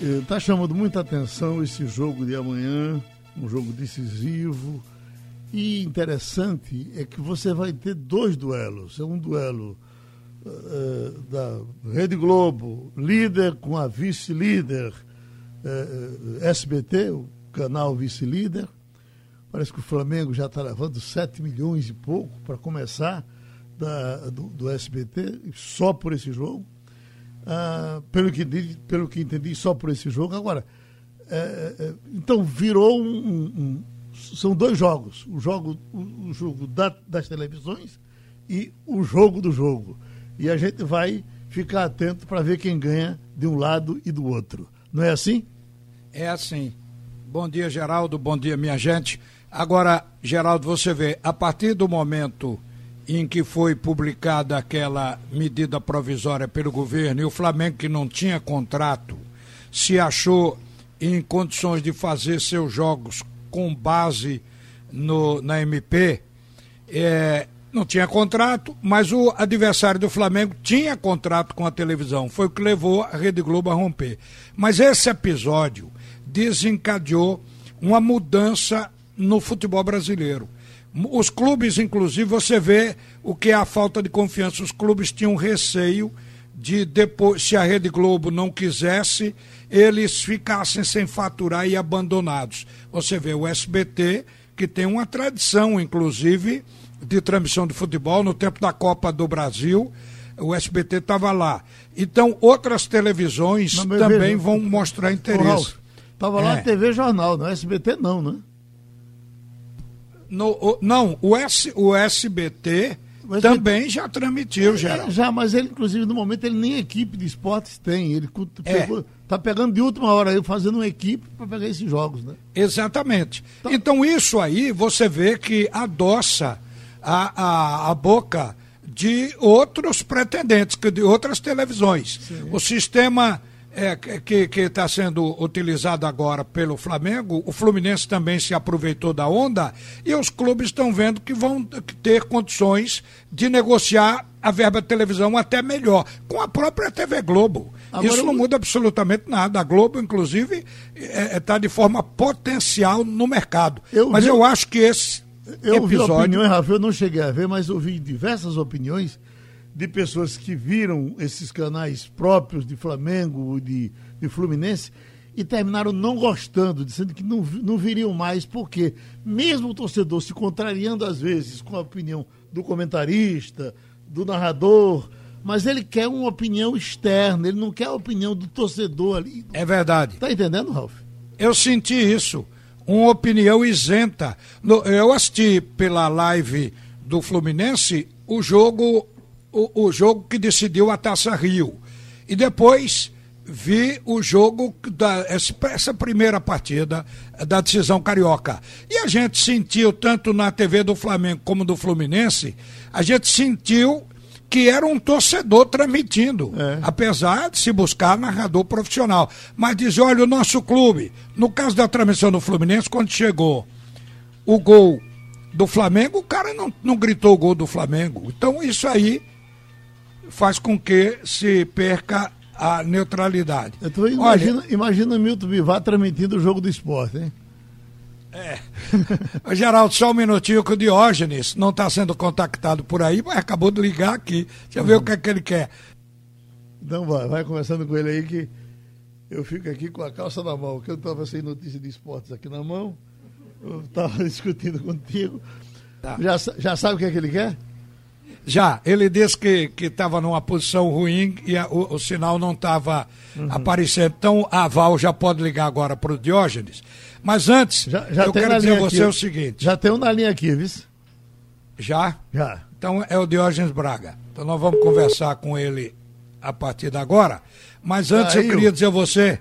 Está chamando muita atenção esse jogo de amanhã, um jogo decisivo. E interessante é que você vai ter dois duelos. É um duelo uh, da Rede Globo, líder com a vice-líder SBT, o canal vice-líder. Parece que o Flamengo já está levando 7 milhões e pouco para começar da, do, do SBT, só por esse jogo. Uh, pelo, que, pelo que entendi, só por esse jogo. Agora, é, é, então virou um, um, um, São dois jogos: o jogo, o, o jogo da, das televisões e o jogo do jogo. E a gente vai ficar atento para ver quem ganha de um lado e do outro. Não é assim? É assim. Bom dia, Geraldo. Bom dia, minha gente. Agora, Geraldo, você vê, a partir do momento em que foi publicada aquela medida provisória pelo governo e o Flamengo, que não tinha contrato, se achou em condições de fazer seus jogos com base no, na MP, é, não tinha contrato, mas o adversário do Flamengo tinha contrato com a televisão. Foi o que levou a Rede Globo a romper. Mas esse episódio desencadeou uma mudança no futebol brasileiro. Os clubes, inclusive, você vê o que é a falta de confiança. Os clubes tinham receio de depois, se a Rede Globo não quisesse, eles ficassem sem faturar e abandonados. Você vê o SBT, que tem uma tradição, inclusive, de transmissão de futebol no tempo da Copa do Brasil. O SBT estava lá. Então, outras televisões também vejo, vão mostrar interesse. Estava lá é. TV Jornal, no SBT não, né? No, não, o, S, o SBT mas também ele, já transmitiu, é, já. Já, mas ele, inclusive, no momento, ele nem equipe de esportes tem. Ele é. pegou, tá pegando de última hora aí, fazendo uma equipe para pegar esses jogos, né? Exatamente. Então, então, isso aí você vê que adoça a, a, a boca de outros pretendentes, de outras televisões. Sim. O sistema é, que está sendo utilizado agora pelo Flamengo, o Fluminense também se aproveitou da onda e os clubes estão vendo que vão ter condições de negociar a verba de televisão até melhor, com a própria TV Globo. Agora, Isso não muda absolutamente nada. A Globo, inclusive, está é, é tá de forma potencial no mercado. Eu mas vi, eu acho que esse eu episódio... vi opiniões, Rafa, eu não cheguei a ver, mas ouvi diversas opiniões de pessoas que viram esses canais próprios de Flamengo, de, de Fluminense, e terminaram não gostando, dizendo que não, não viriam mais, porque mesmo o torcedor se contrariando às vezes com a opinião do comentarista, do narrador, mas ele quer uma opinião externa, ele não quer a opinião do torcedor ali. É verdade. Tá entendendo, Ralf? Eu senti isso, uma opinião isenta. Eu assisti pela live do Fluminense o jogo o, o jogo que decidiu a Taça Rio. E depois vi o jogo da essa primeira partida da decisão carioca. E a gente sentiu tanto na TV do Flamengo como do Fluminense, a gente sentiu que era um torcedor transmitindo, é. apesar de se buscar narrador profissional. Mas diz, olha, o nosso clube, no caso da transmissão do Fluminense, quando chegou o gol do Flamengo, o cara não, não gritou o gol do Flamengo. Então isso aí faz com que se perca a neutralidade. Então, imagina, Olha, imagina Milton Bivar transmitindo o jogo do esporte, hein? É. Geraldo, só um minutinho que o Diógenes não está sendo contactado por aí, mas acabou de ligar aqui. Deixa eu ver o que é que ele quer. Então vai, vai conversando com ele aí que eu fico aqui com a calça na mão, que eu estava sem notícia de esportes aqui na mão, eu estava discutindo contigo. Tá. Já, já sabe o que é que ele quer? Já, ele disse que estava numa posição ruim e a, o, o, sinal não estava uhum. aparecendo. Então a Val já pode ligar agora para o Diógenes. Mas antes, já, já eu quero dizer a você aqui. o seguinte. Já tem um na linha aqui, viu? Já? Já. Então é o Diógenes Braga. Então nós vamos conversar com ele a partir de agora. Mas antes eu queria dizer a você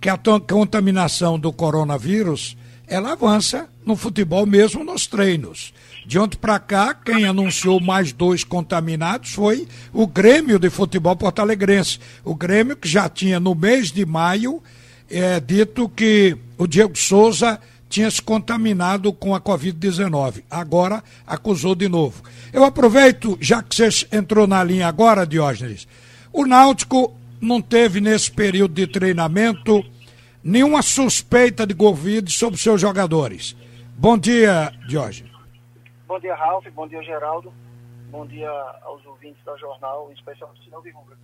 que a contaminação do coronavírus ela avança no futebol mesmo nos treinos. De ontem para cá, quem anunciou mais dois contaminados foi o Grêmio de Futebol Porto Alegrense. O Grêmio que já tinha no mês de maio é, dito que o Diego Souza tinha se contaminado com a Covid-19. Agora acusou de novo. Eu aproveito, já que você entrou na linha agora, Diógenes, o Náutico não teve nesse período de treinamento nenhuma suspeita de Covid sobre seus jogadores. Bom dia, Jorge. Bom dia, Ralf. Bom dia, Geraldo. Bom dia aos ouvintes da jornal, em especial do Sinal de Rubra.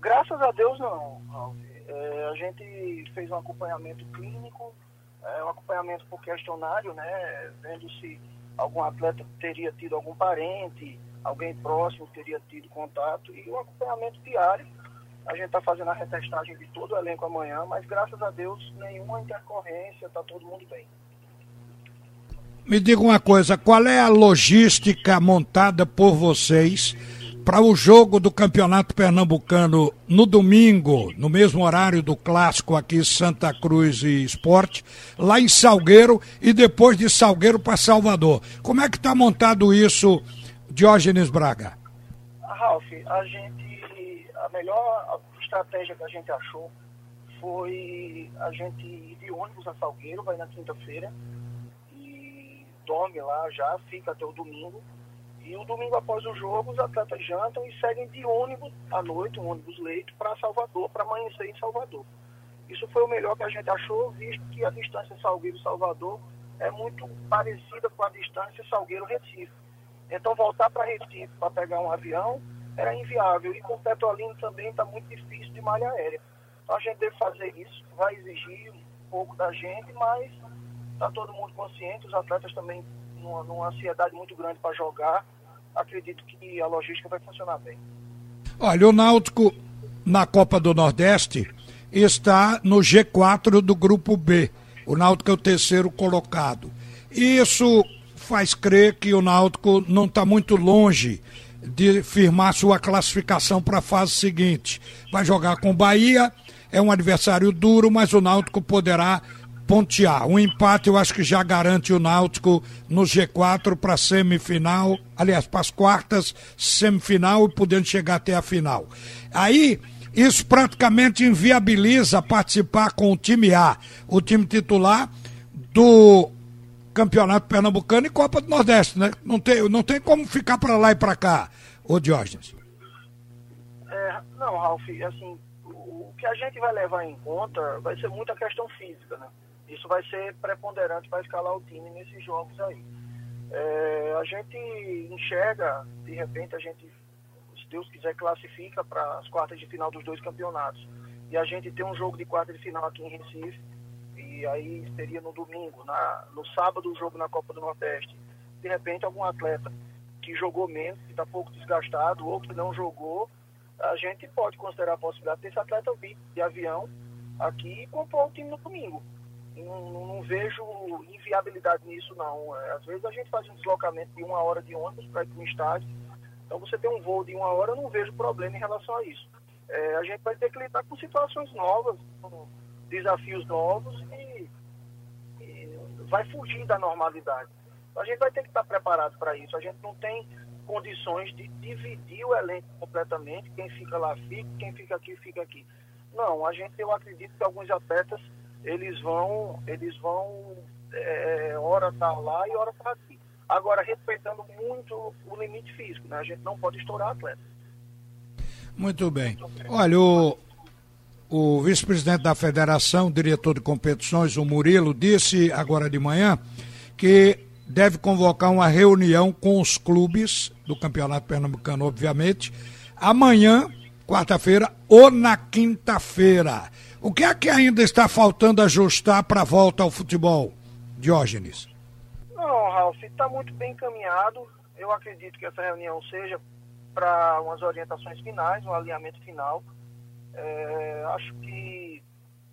Graças a Deus, não, Ralf. É, a gente fez um acompanhamento clínico, é, um acompanhamento por questionário, né? Vendo se algum atleta teria tido algum parente, alguém próximo teria tido contato, e um acompanhamento diário. A gente está fazendo a retestagem de todo o elenco amanhã, mas graças a Deus, nenhuma intercorrência, está todo mundo bem. Me diga uma coisa, qual é a logística montada por vocês para o jogo do Campeonato Pernambucano no domingo, no mesmo horário do clássico aqui Santa Cruz e Esporte, lá em Salgueiro e depois de Salgueiro para Salvador. Como é que está montado isso, Diógenes Braga? Ralf, a gente, a melhor estratégia que a gente achou foi a gente ir de ônibus a Salgueiro, vai na quinta-feira, dorme lá já, fica até o domingo. E o domingo após o jogo, os atletas jantam e seguem de ônibus à noite, um ônibus leito, para Salvador, para amanhecer em Salvador. Isso foi o melhor que a gente achou, visto que a distância Salgueiro-Salvador é muito parecida com a distância Salgueiro-Recife. Então, voltar para Recife para pegar um avião era inviável. E com Petrolina também está muito difícil de malha aérea. Então, a gente deve fazer isso, vai exigir um pouco da gente, mas Está todo mundo consciente, os atletas também numa, numa ansiedade muito grande para jogar. Acredito que a logística vai funcionar bem. Olha, o Náutico na Copa do Nordeste está no G4 do grupo B. O Náutico é o terceiro colocado. Isso faz crer que o Náutico não está muito longe de firmar sua classificação para a fase seguinte. Vai jogar com Bahia, é um adversário duro, mas o Náutico poderá pontear. Um empate eu acho que já garante o Náutico no G4 para semifinal, aliás, para as quartas, semifinal e podendo chegar até a final. Aí, isso praticamente inviabiliza participar com o time A, o time titular do Campeonato Pernambucano e Copa do Nordeste, né? Não tem, não tem como ficar para lá e para cá, ô Diógenes. É, não, Ralf, assim, o que a gente vai levar em conta vai ser muita questão física, né? Isso vai ser preponderante para escalar o time nesses jogos aí. É, a gente enxerga, de repente, a gente, se Deus quiser, classifica para as quartas de final dos dois campeonatos. E a gente tem um jogo de quarta de final aqui em Recife, aí seria no domingo, na, no sábado o jogo na Copa do Nordeste. De repente, algum atleta que jogou menos, que está pouco desgastado, ou que não jogou, a gente pode considerar a possibilidade desse atleta vir de avião aqui e compor o time no domingo não, não, vejo inviabilidade nisso, não. É, às vezes a gente faz um deslocamento de uma hora de ônibus para ir para um estádio. Então você tem um voo de uma hora, eu não vejo problema em relação a isso. É, a gente vai ter que lidar com situações novas, com desafios novos e vai fugir da normalidade. Então, a gente vai ter que estar preparado para isso. A gente não tem condições de dividir o elenco completamente. Quem fica lá fica, quem fica aqui fica aqui. Não, a gente, eu acredito que alguns atletas eles vão, eles vão, é, hora tá lá e hora tá aqui. Agora, respeitando muito o limite físico, né? A gente não pode estourar atleta. Muito bem. Olha, o, o vice-presidente da federação, diretor de competições, o Murilo, disse agora de manhã que deve convocar uma reunião com os clubes do Campeonato Pernambucano, obviamente, amanhã, quarta-feira ou na quinta-feira. O que é que ainda está faltando ajustar para a volta ao futebol, Diógenes? Não, Ralf, está muito bem encaminhado. Eu acredito que essa reunião seja para umas orientações finais, um alinhamento final. É, acho que,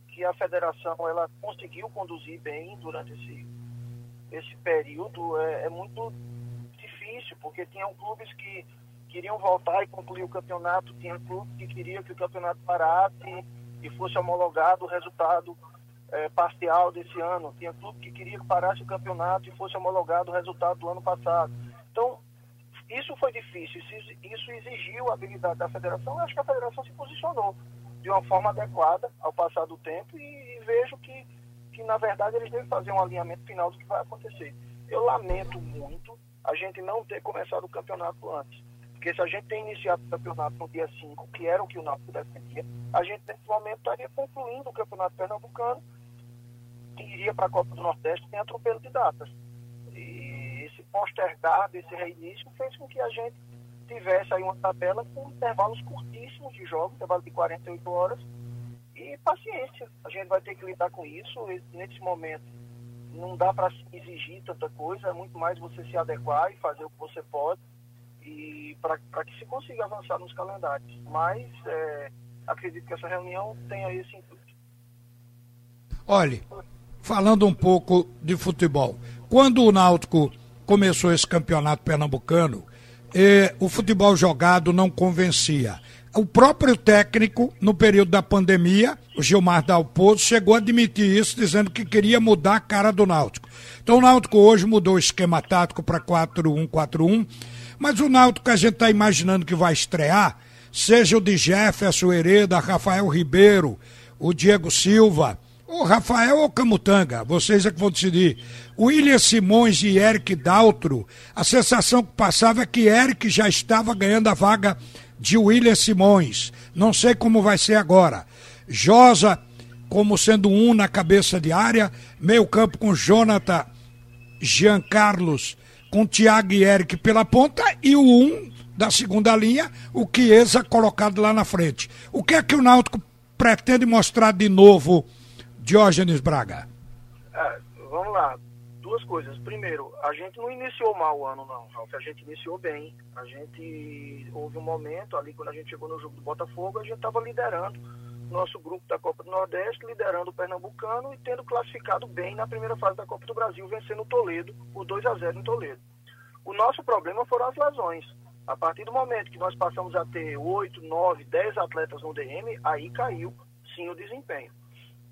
que a federação ela conseguiu conduzir bem durante esse, esse período. É, é muito difícil, porque tinham clubes que queriam voltar e concluir o campeonato, tinha clube que queria que o campeonato parasse que fosse homologado o resultado é, parcial desse ano. Tinha clube que queria que parasse o campeonato e fosse homologado o resultado do ano passado. Isso foi difícil, isso exigiu a habilidade da federação. Eu acho que a federação se posicionou de uma forma adequada ao passar do tempo e, vejo que, que, na verdade, eles devem fazer um alinhamento final do que vai acontecer. Eu lamento muito a gente não ter começado o campeonato antes. Porque se a gente tem iniciado o campeonato no dia 5, que era o que o Náutico defendia, a gente nesse momento estaria concluindo o campeonato pernambucano que iria para a Copa do Nordeste sem atropelo de datas. E postergar desse reinício fez com que a gente tivesse aí uma tabela com intervalos curtíssimos de jogos, intervalo de 48 horas, e paciência. A gente vai ter que lidar com isso. Nesse momento, não dá para exigir tanta coisa, é muito mais você se adequar e fazer o que você pode e para que se consiga avançar nos calendários. Mas é, acredito que essa reunião tenha esse intuito. Olhe, falando um pouco de futebol, quando o Náutico começou esse campeonato pernambucano, eh, o futebol jogado não convencia. O próprio técnico, no período da pandemia, o Gilmar Dalpozo, chegou a admitir isso, dizendo que queria mudar a cara do Náutico. Então o Náutico hoje mudou o esquema tático para 4-1-4-1, mas o Náutico que a gente está imaginando que vai estrear, seja o de Jefferson Hereda, Rafael Ribeiro, o Diego Silva, o Rafael ou Camutanga, vocês é que vão decidir. William Simões e Eric Daltro, a sensação que passava é que Eric já estava ganhando a vaga de William Simões. Não sei como vai ser agora. Josa como sendo um na cabeça de área, meio campo com Jonathan, Jean Carlos, com Thiago e Eric pela ponta e o um da segunda linha, o Chiesa colocado lá na frente. O que é que o Náutico pretende mostrar de novo, Diógenes Braga? É, vamos lá, duas coisas. Primeiro, a gente não iniciou mal o ano, não, Ralf. A gente iniciou bem. A gente houve um momento ali, quando a gente chegou no jogo do Botafogo, a gente estava liderando nosso grupo da Copa do Nordeste, liderando o Pernambucano e tendo classificado bem na primeira fase da Copa do Brasil, vencendo o Toledo por 2 a 0 em Toledo. O nosso problema foram as lesões. A partir do momento que nós passamos a ter 8, 9, 10 atletas no DM, aí caiu sim o desempenho.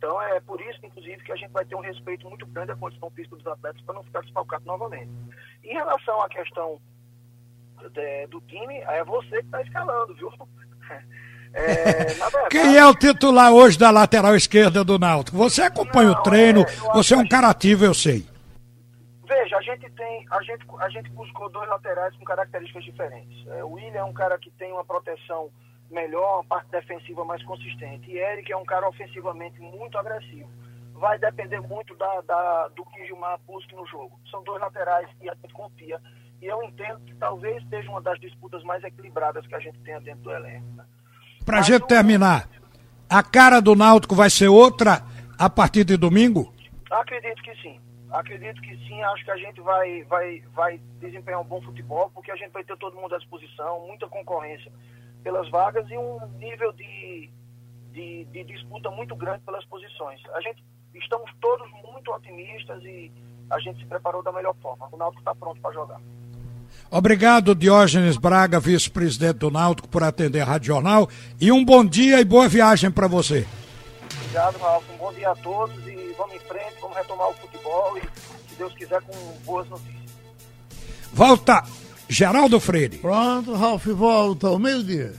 Então é por isso, inclusive, que a gente vai ter um respeito muito grande à condição física dos atletas para não ficar desfalcado novamente. Em relação à questão de, do time, é você que está escalando, viu? É, verdade, Quem é o titular hoje da lateral esquerda do Náutico? Você acompanha não, o treino, é, você é um cara ativo, eu sei. Veja, a gente tem, a gente, a gente buscou dois laterais com características diferentes. É, o William é um cara que tem uma proteção melhor, uma parte defensiva mais consistente. E Eric é um cara ofensivamente muito agressivo. Vai depender muito da, da, do que Gilmar busque no jogo. São dois laterais que a gente confia. E eu entendo que talvez seja uma das disputas mais equilibradas que a gente tenha dentro do elenco. Né? Pra Mas gente o... terminar, a cara do Náutico vai ser outra a partir de domingo? Acredito que sim. Acredito que sim. Acho que a gente vai, vai, vai desempenhar um bom futebol, porque a gente vai ter todo mundo à disposição, muita concorrência pelas vagas e um nível de, de, de disputa muito grande pelas posições. A gente estamos todos muito otimistas e a gente se preparou da melhor forma. O Náutico está pronto para jogar. Obrigado, Diógenes Braga, vice-presidente do Náutico, por atender a Rádio Jornal. E um bom dia e boa viagem para você. Obrigado, Ralf. Um bom dia a todos e vamos em frente, vamos retomar o futebol e, se Deus quiser, com boas notícias. Volta, Geraldo Freire. Pronto, Ralf, volta ao meio-dia.